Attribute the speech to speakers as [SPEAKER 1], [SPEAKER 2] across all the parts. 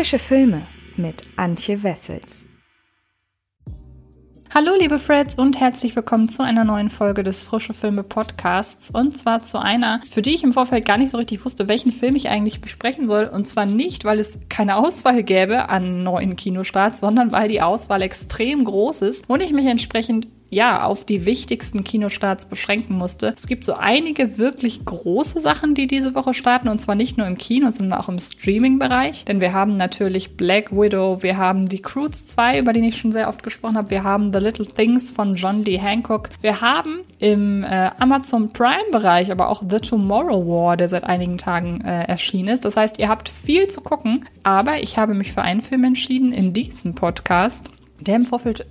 [SPEAKER 1] Frische Filme mit Antje Wessels.
[SPEAKER 2] Hallo liebe Freds und herzlich willkommen zu einer neuen Folge des Frische Filme Podcasts und zwar zu einer, für die ich im Vorfeld gar nicht so richtig wusste, welchen Film ich eigentlich besprechen soll und zwar nicht, weil es keine Auswahl gäbe an neuen Kinostarts, sondern weil die Auswahl extrem groß ist und ich mich entsprechend ja, auf die wichtigsten Kinostarts beschränken musste. Es gibt so einige wirklich große Sachen, die diese Woche starten und zwar nicht nur im Kino, sondern auch im Streaming-Bereich. Denn wir haben natürlich Black Widow, wir haben die Croods 2, über den ich schon sehr oft gesprochen habe, wir haben The Little Things von John Lee Hancock, wir haben im äh, Amazon Prime-Bereich aber auch The Tomorrow War, der seit einigen Tagen äh, erschienen ist. Das heißt, ihr habt viel zu gucken, aber ich habe mich für einen Film entschieden in diesem Podcast, der im Vorfeld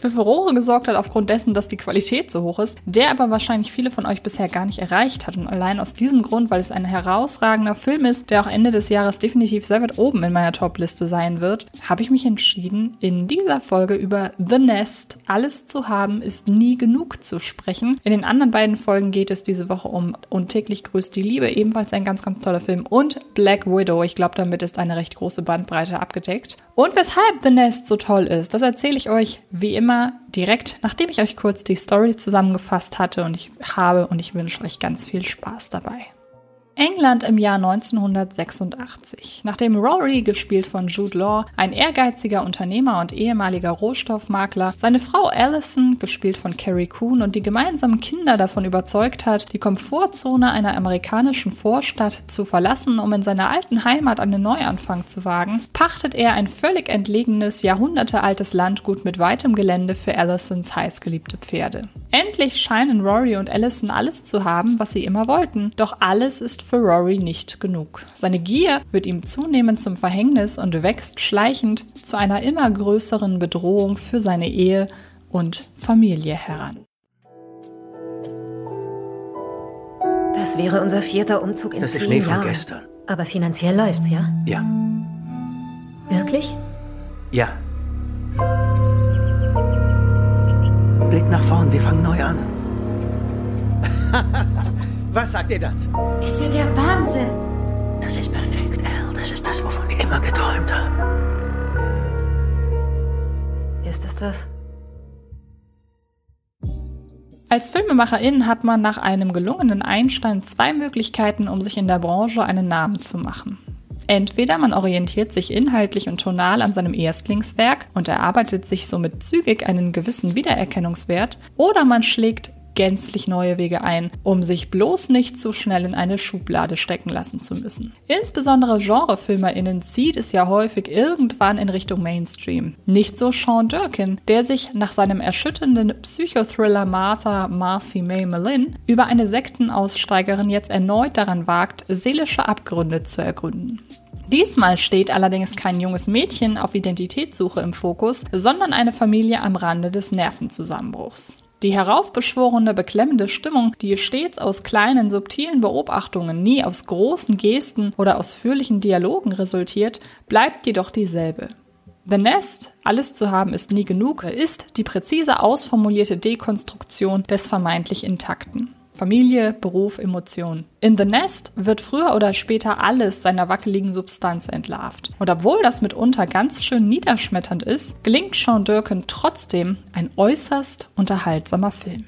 [SPEAKER 2] für Furore gesorgt hat aufgrund dessen, dass die Qualität so hoch ist, der aber wahrscheinlich viele von euch bisher gar nicht erreicht hat. Und allein aus diesem Grund, weil es ein herausragender Film ist, der auch Ende des Jahres definitiv sehr weit oben in meiner Top-Liste sein wird, habe ich mich entschieden, in dieser Folge über The Nest, alles zu haben, ist nie genug zu sprechen. In den anderen beiden Folgen geht es diese Woche um Und täglich grüßt die Liebe, ebenfalls ein ganz, ganz toller Film, und Black Widow. Ich glaube, damit ist eine recht große Bandbreite abgedeckt. Und weshalb The Nest so toll ist, das erzähle ich euch wie immer direkt, nachdem ich euch kurz die Story zusammengefasst hatte und ich habe und ich wünsche euch ganz viel Spaß dabei. England im Jahr 1986. Nachdem Rory, gespielt von Jude Law, ein ehrgeiziger Unternehmer und ehemaliger Rohstoffmakler, seine Frau Allison, gespielt von Carrie Coon, und die gemeinsamen Kinder davon überzeugt hat, die Komfortzone einer amerikanischen Vorstadt zu verlassen, um in seiner alten Heimat einen Neuanfang zu wagen, pachtet er ein völlig entlegenes, jahrhundertealtes Landgut mit weitem Gelände für Allisons heißgeliebte Pferde. Endlich scheinen Rory und Allison alles zu haben, was sie immer wollten, doch alles ist für Rory nicht genug. Seine Gier wird ihm zunehmend zum Verhängnis und wächst schleichend zu einer immer größeren Bedrohung für seine Ehe und Familie heran.
[SPEAKER 3] Das wäre unser vierter Umzug in
[SPEAKER 4] Das ist
[SPEAKER 3] zehn
[SPEAKER 4] Schnee von
[SPEAKER 3] Jahren.
[SPEAKER 4] gestern.
[SPEAKER 3] Aber finanziell läuft's, ja?
[SPEAKER 4] Ja.
[SPEAKER 3] Wirklich?
[SPEAKER 4] Ja. Blick nach vorn, wir fangen neu an. Was sagt ihr dazu?
[SPEAKER 3] Ist ja der Wahnsinn.
[SPEAKER 4] Das ist perfekt, Al. Das ist das, wovon ich immer geträumt habe.
[SPEAKER 3] Ist es das?
[SPEAKER 2] Als Filmemacherin hat man nach einem gelungenen Einstand zwei Möglichkeiten, um sich in der Branche einen Namen zu machen. Entweder man orientiert sich inhaltlich und tonal an seinem Erstlingswerk und erarbeitet sich somit zügig einen gewissen Wiedererkennungswert, oder man schlägt gänzlich neue Wege ein, um sich bloß nicht zu schnell in eine Schublade stecken lassen zu müssen. Insbesondere GenrefilmerInnen zieht es ja häufig irgendwann in Richtung Mainstream. Nicht so Sean Durkin, der sich nach seinem erschütternden Psychothriller Martha Marcy May Malin über eine Sektenaussteigerin jetzt erneut daran wagt, seelische Abgründe zu ergründen. Diesmal steht allerdings kein junges Mädchen auf Identitätssuche im Fokus, sondern eine Familie am Rande des Nervenzusammenbruchs. Die heraufbeschworene, beklemmende Stimmung, die stets aus kleinen, subtilen Beobachtungen, nie aus großen Gesten oder ausführlichen Dialogen resultiert, bleibt jedoch dieselbe. The Nest, alles zu haben ist nie genug, ist die präzise ausformulierte Dekonstruktion des vermeintlich Intakten. Familie, Beruf, Emotion. In The Nest wird früher oder später alles seiner wackeligen Substanz entlarvt. Und obwohl das mitunter ganz schön niederschmetternd ist, gelingt Sean Durkin trotzdem ein äußerst unterhaltsamer Film.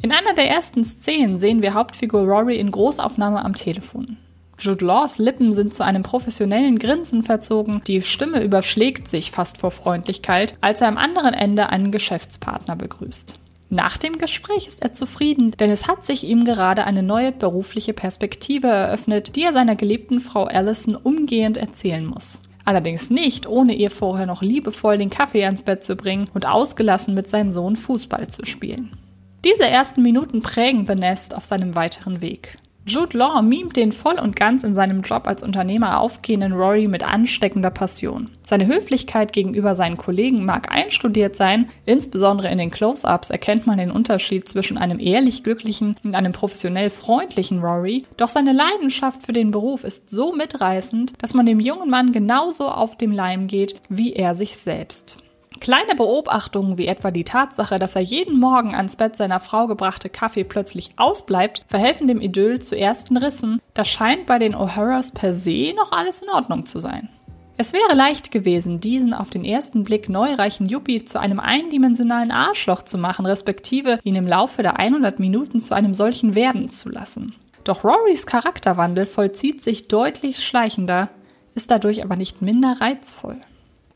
[SPEAKER 2] In einer der ersten Szenen sehen wir Hauptfigur Rory in Großaufnahme am Telefon. Jude Laws Lippen sind zu einem professionellen Grinsen verzogen, die Stimme überschlägt sich fast vor Freundlichkeit, als er am anderen Ende einen Geschäftspartner begrüßt. Nach dem Gespräch ist er zufrieden, denn es hat sich ihm gerade eine neue berufliche Perspektive eröffnet, die er seiner geliebten Frau Allison umgehend erzählen muss. Allerdings nicht, ohne ihr vorher noch liebevoll den Kaffee ans Bett zu bringen und ausgelassen mit seinem Sohn Fußball zu spielen. Diese ersten Minuten prägen The Nest auf seinem weiteren Weg. Jude Law mimt den voll und ganz in seinem Job als Unternehmer aufgehenden Rory mit ansteckender Passion. Seine Höflichkeit gegenüber seinen Kollegen mag einstudiert sein, insbesondere in den Close-ups erkennt man den Unterschied zwischen einem ehrlich glücklichen und einem professionell freundlichen Rory, doch seine Leidenschaft für den Beruf ist so mitreißend, dass man dem jungen Mann genauso auf dem Leim geht wie er sich selbst. Kleine Beobachtungen wie etwa die Tatsache, dass er jeden Morgen ans Bett seiner Frau gebrachte Kaffee plötzlich ausbleibt, verhelfen dem Idyll zu ersten Rissen. Das scheint bei den O'Haras per se noch alles in Ordnung zu sein. Es wäre leicht gewesen, diesen auf den ersten Blick neureichen Yuppie zu einem eindimensionalen Arschloch zu machen, respektive ihn im Laufe der 100 Minuten zu einem solchen werden zu lassen. Doch Rorys Charakterwandel vollzieht sich deutlich schleichender, ist dadurch aber nicht minder reizvoll.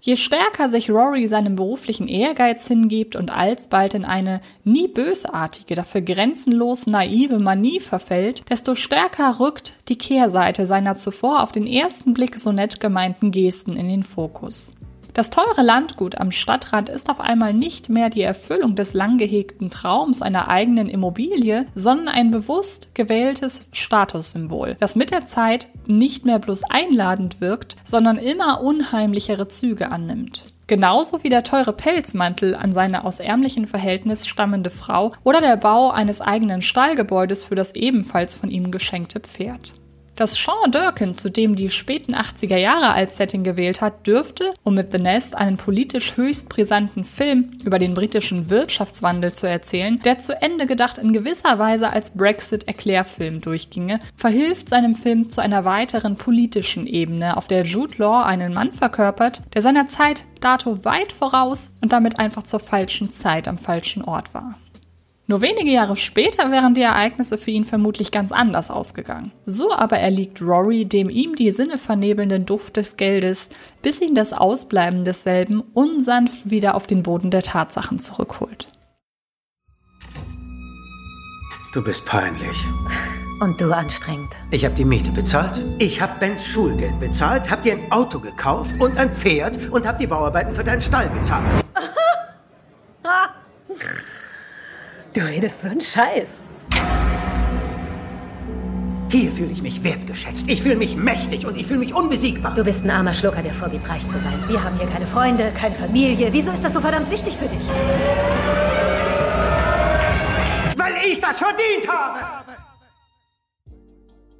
[SPEAKER 2] Je stärker sich Rory seinem beruflichen Ehrgeiz hingibt und alsbald in eine nie bösartige, dafür grenzenlos naive Manie verfällt, desto stärker rückt die Kehrseite seiner zuvor auf den ersten Blick so nett gemeinten Gesten in den Fokus. Das teure Landgut am Stadtrand ist auf einmal nicht mehr die Erfüllung des lang gehegten Traums einer eigenen Immobilie, sondern ein bewusst gewähltes Statussymbol, das mit der Zeit nicht mehr bloß einladend wirkt, sondern immer unheimlichere Züge annimmt. Genauso wie der teure Pelzmantel an seine aus ärmlichen Verhältnis stammende Frau oder der Bau eines eigenen Stallgebäudes für das ebenfalls von ihm geschenkte Pferd. Dass Sean Durkin zudem die späten 80er Jahre als Setting gewählt hat, dürfte, um mit The Nest einen politisch höchst brisanten Film über den britischen Wirtschaftswandel zu erzählen, der zu Ende gedacht in gewisser Weise als Brexit-Erklärfilm durchginge, verhilft seinem Film zu einer weiteren politischen Ebene, auf der Jude Law einen Mann verkörpert, der seiner Zeit dato weit voraus und damit einfach zur falschen Zeit am falschen Ort war. Nur wenige Jahre später wären die Ereignisse für ihn vermutlich ganz anders ausgegangen. So aber erliegt Rory dem ihm die Sinne vernebelnden Duft des Geldes, bis ihn das Ausbleiben desselben unsanft wieder auf den Boden der Tatsachen zurückholt.
[SPEAKER 5] Du bist peinlich.
[SPEAKER 3] Und du anstrengend.
[SPEAKER 5] Ich habe die Miete bezahlt, ich habe Bens Schulgeld bezahlt, hab dir ein Auto gekauft und ein Pferd und hab die Bauarbeiten für deinen Stall bezahlt.
[SPEAKER 3] Du redest so einen Scheiß.
[SPEAKER 5] Hier fühle ich mich wertgeschätzt, ich fühle mich mächtig und ich fühle mich unbesiegbar.
[SPEAKER 3] Du bist ein armer Schlucker, der vorgibt, reich zu sein. Wir haben hier keine Freunde, keine Familie. Wieso ist das so verdammt wichtig für dich?
[SPEAKER 5] Weil ich das verdient habe!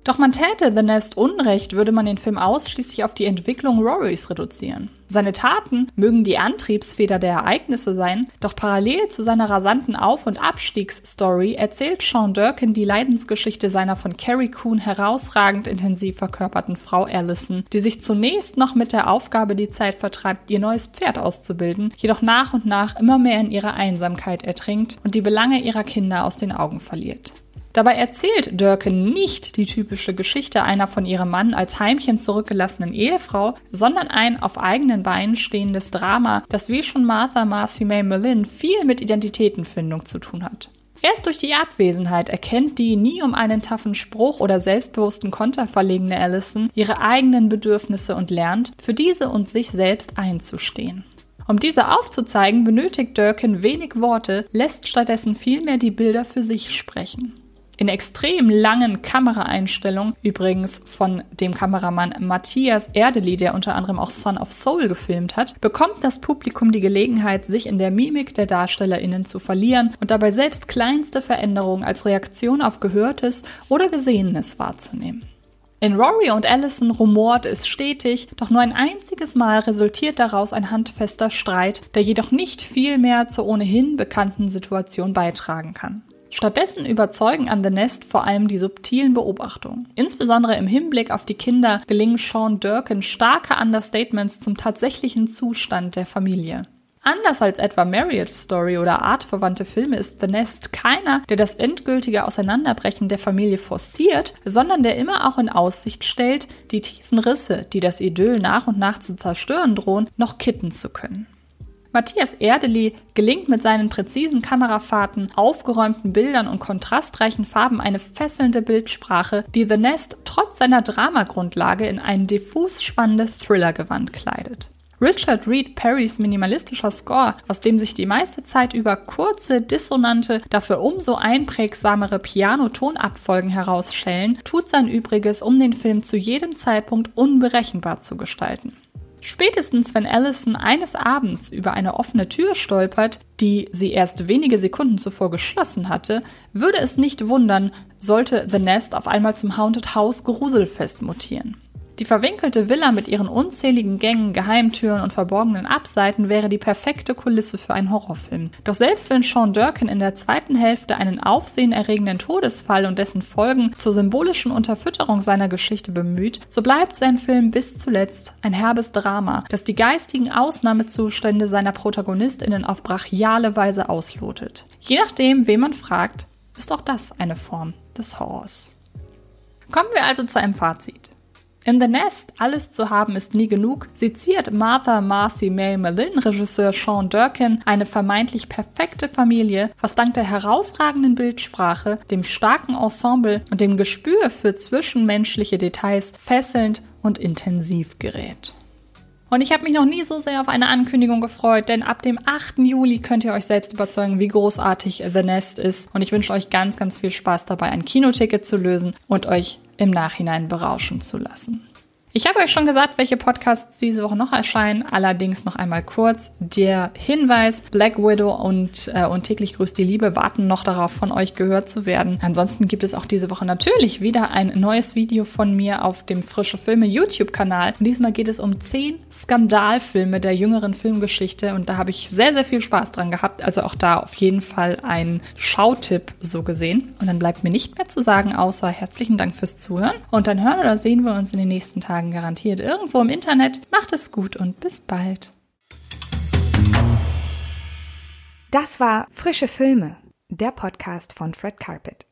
[SPEAKER 2] Doch man täte The Nest Unrecht, würde man den Film ausschließlich auf die Entwicklung Rorys reduzieren. Seine Taten mögen die Antriebsfeder der Ereignisse sein, doch parallel zu seiner rasanten Auf- und Abstiegsstory erzählt Sean Durkin die Leidensgeschichte seiner von Carrie Coon herausragend intensiv verkörperten Frau Allison, die sich zunächst noch mit der Aufgabe die Zeit vertreibt, ihr neues Pferd auszubilden, jedoch nach und nach immer mehr in ihrer Einsamkeit ertrinkt und die Belange ihrer Kinder aus den Augen verliert. Dabei erzählt Durkin nicht die typische Geschichte einer von ihrem Mann als Heimchen zurückgelassenen Ehefrau, sondern ein auf eigenen Beinen stehendes Drama, das wie schon Martha Marcy May Mellin viel mit Identitätenfindung zu tun hat. Erst durch die Abwesenheit erkennt die nie um einen taffen Spruch oder selbstbewussten Konter verlegene Allison ihre eigenen Bedürfnisse und lernt, für diese und sich selbst einzustehen. Um diese aufzuzeigen, benötigt Durkin wenig Worte, lässt stattdessen vielmehr die Bilder für sich sprechen. In extrem langen Kameraeinstellungen, übrigens von dem Kameramann Matthias Erdeli, der unter anderem auch Son of Soul gefilmt hat, bekommt das Publikum die Gelegenheit, sich in der Mimik der DarstellerInnen zu verlieren und dabei selbst kleinste Veränderungen als Reaktion auf Gehörtes oder Gesehenes wahrzunehmen. In Rory und Allison rumort es stetig, doch nur ein einziges Mal resultiert daraus ein handfester Streit, der jedoch nicht viel mehr zur ohnehin bekannten Situation beitragen kann. Stattdessen überzeugen an The Nest vor allem die subtilen Beobachtungen. Insbesondere im Hinblick auf die Kinder gelingen Sean Durkin starke Understatements zum tatsächlichen Zustand der Familie. Anders als etwa Marriage Story oder artverwandte Filme ist The Nest keiner, der das endgültige Auseinanderbrechen der Familie forciert, sondern der immer auch in Aussicht stellt, die tiefen Risse, die das Idyll nach und nach zu zerstören drohen, noch kitten zu können. Matthias Erdeli gelingt mit seinen präzisen Kamerafahrten, aufgeräumten Bildern und kontrastreichen Farben eine fesselnde Bildsprache, die The Nest trotz seiner Dramagrundlage in ein diffus spannendes Thrillergewand kleidet. Richard Reed Perrys minimalistischer Score, aus dem sich die meiste Zeit über kurze, dissonante, dafür umso einprägsamere Piano-Tonabfolgen herausschellen, tut sein Übriges, um den Film zu jedem Zeitpunkt unberechenbar zu gestalten. Spätestens wenn Allison eines Abends über eine offene Tür stolpert, die sie erst wenige Sekunden zuvor geschlossen hatte, würde es nicht wundern, sollte The Nest auf einmal zum Haunted House Gruselfest mutieren. Die verwinkelte Villa mit ihren unzähligen Gängen, Geheimtüren und verborgenen Abseiten wäre die perfekte Kulisse für einen Horrorfilm. Doch selbst wenn Sean Durkin in der zweiten Hälfte einen aufsehenerregenden Todesfall und dessen Folgen zur symbolischen Unterfütterung seiner Geschichte bemüht, so bleibt sein Film bis zuletzt ein herbes Drama, das die geistigen Ausnahmezustände seiner ProtagonistInnen auf brachiale Weise auslotet. Je nachdem, wen man fragt, ist auch das eine Form des Horrors. Kommen wir also zu einem Fazit. In The Nest, alles zu haben ist nie genug, seziert Martha Marcy May Malin Regisseur Sean Durkin eine vermeintlich perfekte Familie, was dank der herausragenden Bildsprache, dem starken Ensemble und dem Gespür für zwischenmenschliche Details fesselnd und intensiv gerät. Und ich habe mich noch nie so sehr auf eine Ankündigung gefreut, denn ab dem 8. Juli könnt ihr euch selbst überzeugen, wie großartig The Nest ist. Und ich wünsche euch ganz, ganz viel Spaß dabei, ein Kinoticket zu lösen und euch im Nachhinein berauschen zu lassen. Ich habe euch schon gesagt, welche Podcasts diese Woche noch erscheinen. Allerdings noch einmal kurz der Hinweis, Black Widow und, äh, und täglich grüßt die Liebe warten noch darauf, von euch gehört zu werden. Ansonsten gibt es auch diese Woche natürlich wieder ein neues Video von mir auf dem Frische Filme YouTube-Kanal. Diesmal geht es um zehn Skandalfilme der jüngeren Filmgeschichte und da habe ich sehr, sehr viel Spaß dran gehabt. Also auch da auf jeden Fall ein Schautipp so gesehen. Und dann bleibt mir nicht mehr zu sagen, außer herzlichen Dank fürs Zuhören. Und dann hören oder sehen wir uns in den nächsten Tagen Tagen garantiert irgendwo im Internet. Macht es gut und bis bald.
[SPEAKER 1] Das war Frische Filme, der Podcast von Fred Carpet.